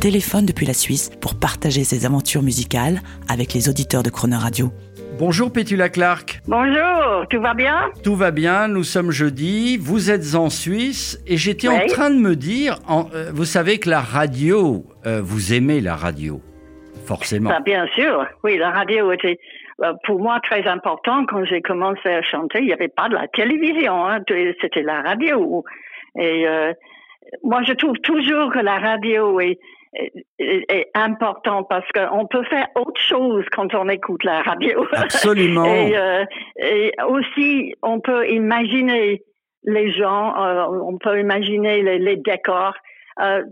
téléphone depuis la Suisse pour partager ses aventures musicales avec les auditeurs de Croner Radio. Bonjour Pétula Clark. Bonjour, tout va bien? Tout va bien, nous sommes jeudi, vous êtes en Suisse et j'étais en train de me dire, en- euh, vous savez que la radio, euh, vous aimez la radio, forcément. Bah, Bien sûr, oui, la radio était euh, pour moi très important quand j'ai commencé à chanter. Il n'y avait pas de la télévision, hein, c'était la radio. Et euh, moi, je trouve toujours que la radio est, est, est important parce qu'on peut faire autre chose quand on écoute la radio. Absolument. Et, euh, et aussi, on peut imaginer les gens, euh, on peut imaginer les, les décors. Euh,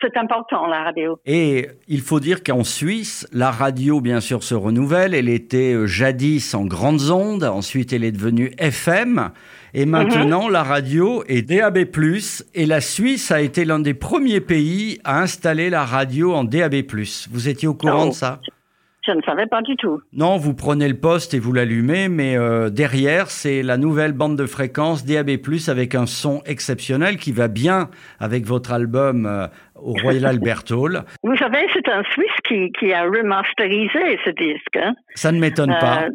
c'est important, la radio. Et il faut dire qu'en Suisse, la radio, bien sûr, se renouvelle. Elle était euh, jadis en grandes ondes, ensuite elle est devenue FM, et maintenant la radio est DAB+, et la Suisse a été l'un des premiers pays à installer la radio en DAB+. Vous étiez au courant Oh. de ça? Je ne savais pas du tout. Non, vous prenez le poste et vous l'allumez, mais euh, derrière, c'est la nouvelle bande de fréquence DAB+, avec un son exceptionnel qui va bien avec votre album euh, au Royal Albert Hall. Vous savez, c'est un Suisse qui, qui a remasterisé ce disque. hein. Ça ne m'étonne pas. Euh, euh,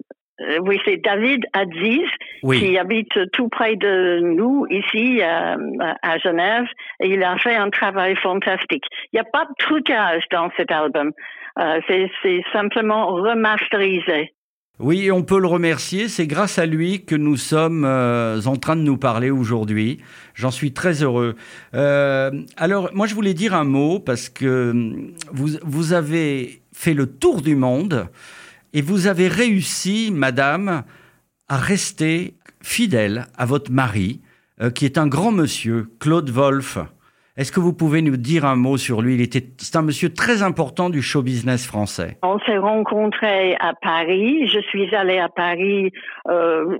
oui, c'est David Aziz Oui. qui habite tout près de nous, ici, euh, à Genève, et il a fait un travail fantastique. Il n'y a pas de trucage dans cet album. Euh, c'est simplement remasterisé. Oui, on peut le remercier. C'est grâce à lui que nous sommes euh, en train de nous parler aujourd'hui. J'en suis très heureux. Euh, alors, moi, je voulais dire un mot parce que hum, vous, vous avez fait le tour du monde et vous avez réussi, madame, à rester fidèle à votre mari, euh, qui est un grand monsieur, Claude Wolf. Est-ce que vous pouvez nous dire un mot sur lui? Il était, c'est un monsieur très important du show business français. On s'est rencontrés à Paris. Je suis allée à Paris. Euh,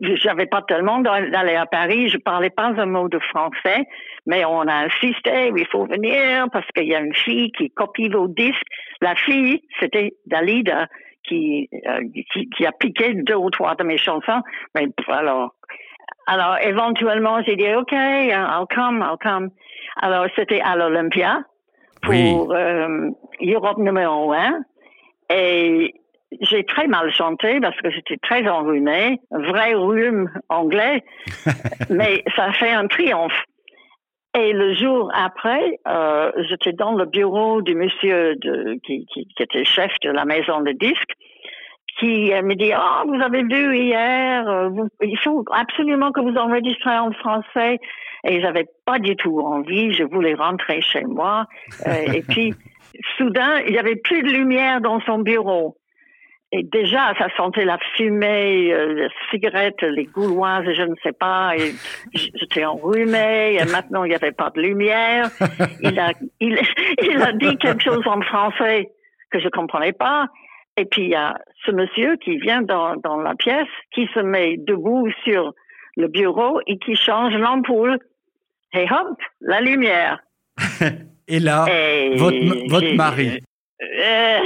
J'avais pas tellement d'aller à Paris. Je parlais pas un mot de français, mais on a insisté. Il faut venir parce qu'il y a une fille qui copie vos disques. La fille, c'était Dalida qui, euh, qui qui a piqué deux ou trois de mes chansons. Mais pff, alors, alors éventuellement j'ai dit OK, I'll come, I'll come. Alors c'était à l'Olympia pour Oui. euh, Europe numéro un. Et j'ai très mal chanté parce que j'étais très enrhumée, vrai rhume anglais, mais ça a fait un triomphe. Et le jour après, euh, j'étais dans le bureau du monsieur de, qui, qui, qui était chef de la maison de disques, qui euh, me dit, oh, vous avez vu hier, euh, vous- il faut absolument que vous enregistrez en français. Et j'avais pas du tout envie, je voulais rentrer chez moi. Euh, et puis, soudain, il y avait plus de lumière dans son bureau. Et déjà, ça sentait la fumée, euh, les cigarettes, les gauloises, je ne sais pas. Et j'étais enrhumée. Et maintenant, il n'y avait pas de lumière. Il a, il, il a dit quelque chose en français que je comprenais pas. Et puis, il y a ce monsieur qui vient dans, dans la pièce, qui se met debout sur le bureau et qui change l'ampoule. Et hop, la lumière. Et là, Et votre, votre mari. Euh,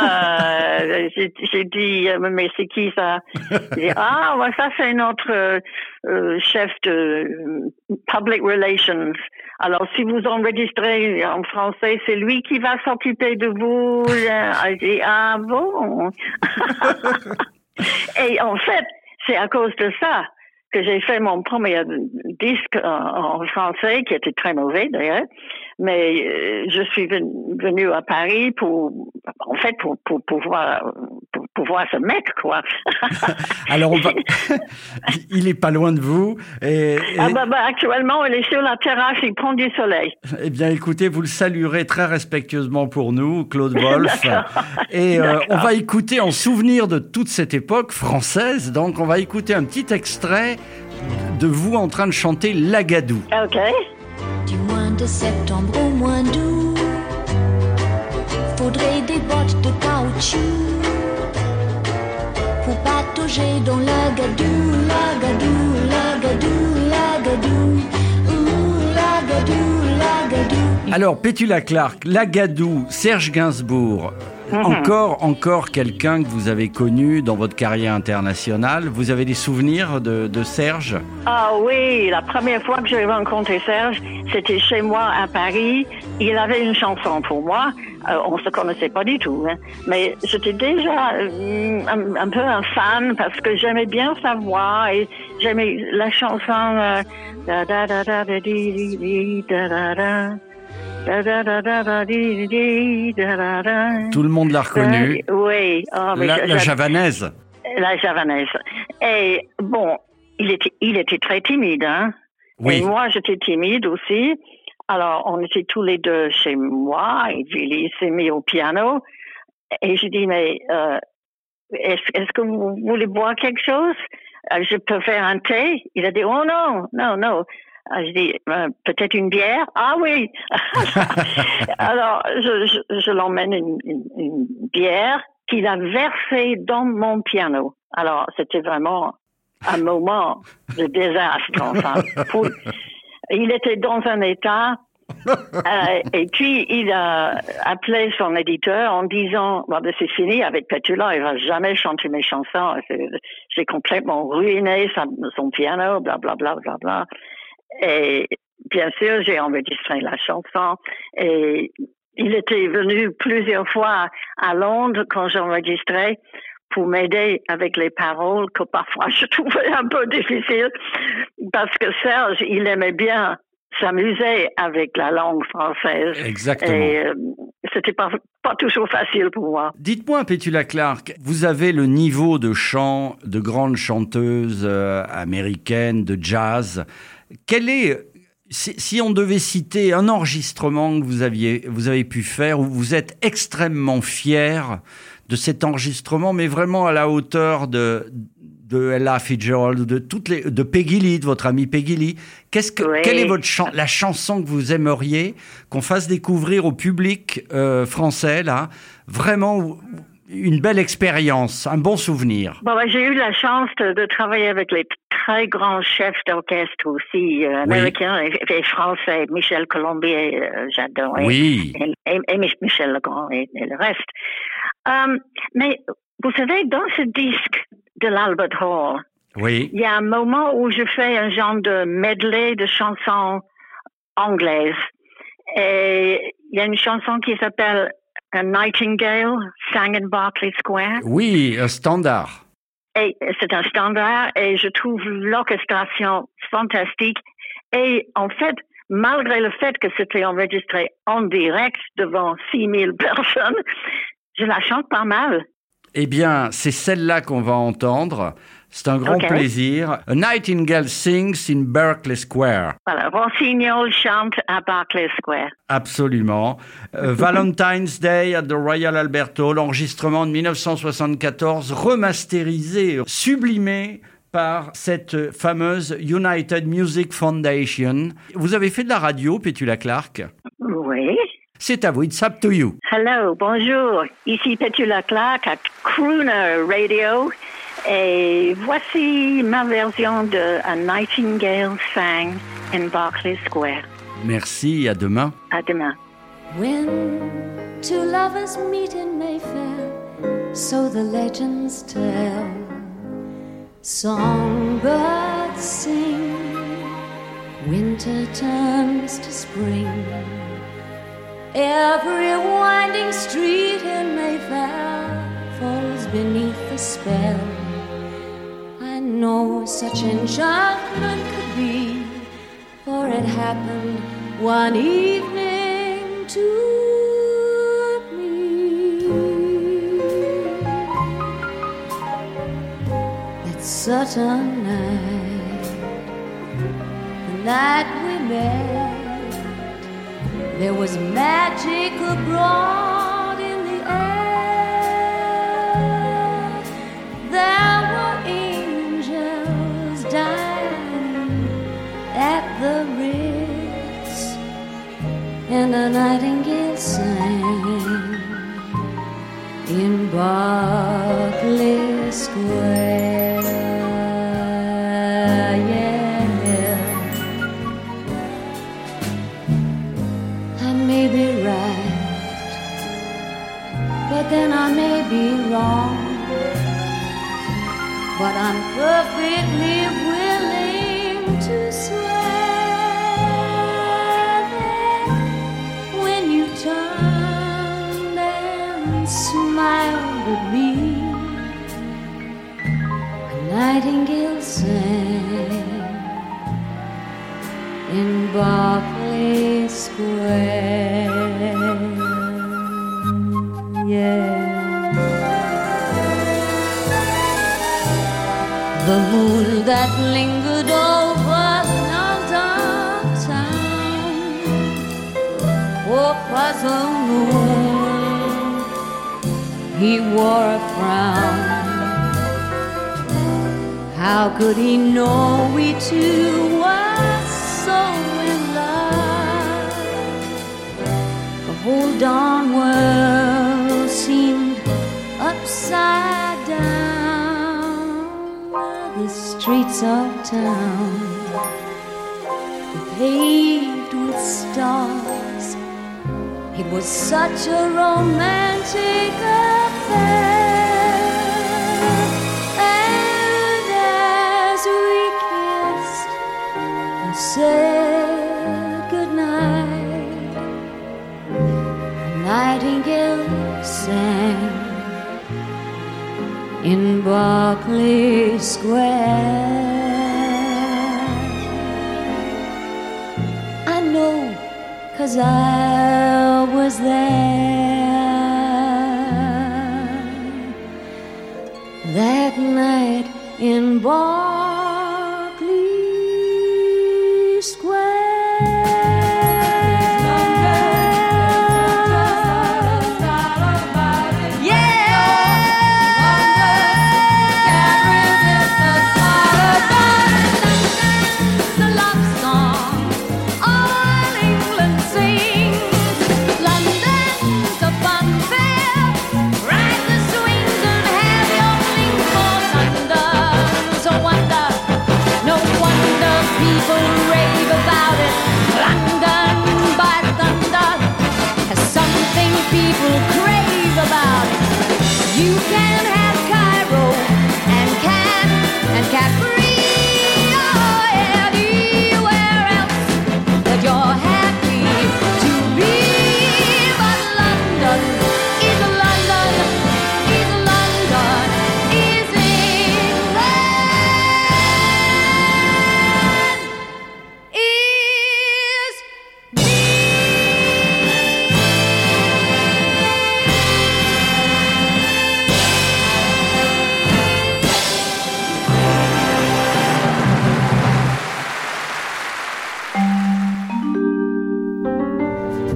ah, j'ai j'ai dit, euh, mais c'est qui ça? Dit, Ah, ouais, ça c'est notre euh, euh, chef de public relations. Alors, si vous enregistrez en français, c'est lui qui va s'occuper de vous. J'ai dit, ah bon Et en fait, c'est à cause de ça que j'ai fait mon premier disque en, en français, qui était très mauvais d'ailleurs. Mais euh, je suis ven- venue à Paris pour, en fait, pour, pour, pour, voir, pour, pour voir ce mec, quoi. Alors, on va... il est pas loin de vous. Et, et- Ah bah, bah, actuellement, il est sur la terrasse, il prend du soleil. eh bien, écoutez, vous le saluerez très respectueusement pour nous, Claude Wolf. et euh, on va écouter en souvenir de toute cette époque française. Donc, on va écouter un petit extrait de vous en train de chanter Lagadou. OK. Septembre au mois d'août, avait des bottes de caoutchouc pour patauger dans la gadou, la gadou, la gadou, la gadou, la gadou, la gadou. Alors, Pétula Clark, Lagadou, Serge Gainsbourg, Mhm. encore, encore quelqu'un que vous avez connu dans votre carrière internationale. Vous avez des souvenirs de, de Serge? Ah oui, la première fois que j'ai rencontré Serge, c'était chez moi à Paris. Il avait une chanson pour moi. Euh, on se connaissait pas du tout, hein. mais j'étais déjà euh, un, un peu un fan parce que j'aimais bien sa voix et j'aimais la chanson euh, da da da Tout le monde l'a reconnu. Euh, oui, mais La, j'a- la j'a- javanaise. la javanaise. Et bon, il était, il était très timide, hein. Oui. Et moi, j'étais timide aussi. Alors, on était tous les deux chez moi et Billy s'est mis au piano. Et j'ai dit, mais euh, est-ce est-ce que vous voulez boire quelque chose? Euh, Je peux faire un thé? Il a dit, oh non, non, non. Ah, J'ai dit, Euh, peut-être une bière? Ah oui Alors, je, je, je l'emmène une, une, une bière qu'il a versée dans mon piano. Alors, c'était vraiment un moment de désastre. Enfin, Pour- il était dans un état. euh, et puis, il a appelé son éditeur en disant bon, ben, c'est fini avec Petula, il va jamais chanter mes chansons. J'ai complètement ruiné sa- son piano, bla bla bla bla bla. Et bien sûr, j'ai enregistré la chanson. Et il était venu plusieurs fois à Londres quand j'enregistrais pour m'aider avec les paroles que parfois je trouvais un peu difficile parce que Serge, il aimait bien s'amuser avec la langue française. Exactement. Et euh, c'était pas, pas toujours facile pour moi. Dites-moi, Pétula Clark, vous avez le niveau de chant de grande chanteuse euh, américaine de jazz. Quel est, si, si on devait citer un enregistrement que vous, aviez, vous avez pu faire où vous êtes extrêmement fier de cet enregistrement, mais vraiment à la hauteur de, de Ella Fitzgerald, de, toutes les, de Peggy Lee, de votre amie Peggy Lee. Qu'est-ce que, Oui. Quelle est votre chan- la chanson que vous aimeriez qu'on fasse découvrir au public euh, français, là? Vraiment une belle expérience, un bon souvenir. Bon, ben, j'ai eu la chance de, de travailler avec les très grands chefs d'orchestre aussi, euh, Oui. américains et, et français, Michel Colombier, euh, j'adore. et- Oui, et, et Mich- Michel Legrand et, et le reste. Euh, mais vous savez, dans ce disque de l'Albert Hall, oui, il y a un moment où je fais un genre de medley de chansons anglaises. Et il y a une chanson qui s'appelle A Nightingale, sang in Berkeley Square. oui, un standard. Et c'est un standard et je trouve l'orchestration fantastique. Et en fait, malgré le fait que c'était enregistré en direct devant 6000 personnes, je la chante pas mal. Eh bien, c'est celle-là qu'on va entendre. C'est un grand plaisir. A Nightingale sings in Berkeley Square. Voilà, Rossignol chante à Berkeley Square. Absolument. Euh, Valentine's Day at the Royal Albert Hall, enregistrement de 1974, remasterisé, sublimé par cette fameuse United Music Foundation. Vous avez fait de la radio, Pétula Clark Oui. C'est à vous, it's up to you. Hello, bonjour. Ici Petula Clark à Crooner Radio. Et voici ma version de A Nightingale Sang in Berkeley Square. Merci, à demain. À demain. When two lovers meet in Mayfair, so the legends tell. Songbirds sing, winter turns to spring. Every winding street in Mayfair falls beneath the spell. Know such enchantment could be, for it happened one evening to me. That certain night, the night we met, there was magic abroad nightingale sang in Berkeley Square. Yeah, I may be right, but then I may be wrong. But I'm perfectly willing to swear at me, a nightingale sang in Berkeley Square. Yeah. The moon that lingered over downtown. Oh, puzzle moon, he wore a frown. How could he know we two were so in love? The whole darn world seemed upside down. The streets of town were paved with stars. It was such a romantic fair. That night in Berkeley You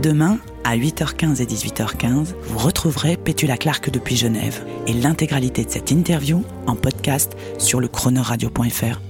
Demain, à 8h15 et 18h15, vous retrouverez Pétula Clark depuis Genève et l'intégralité de cette interview en podcast sur le chronoradio.fr.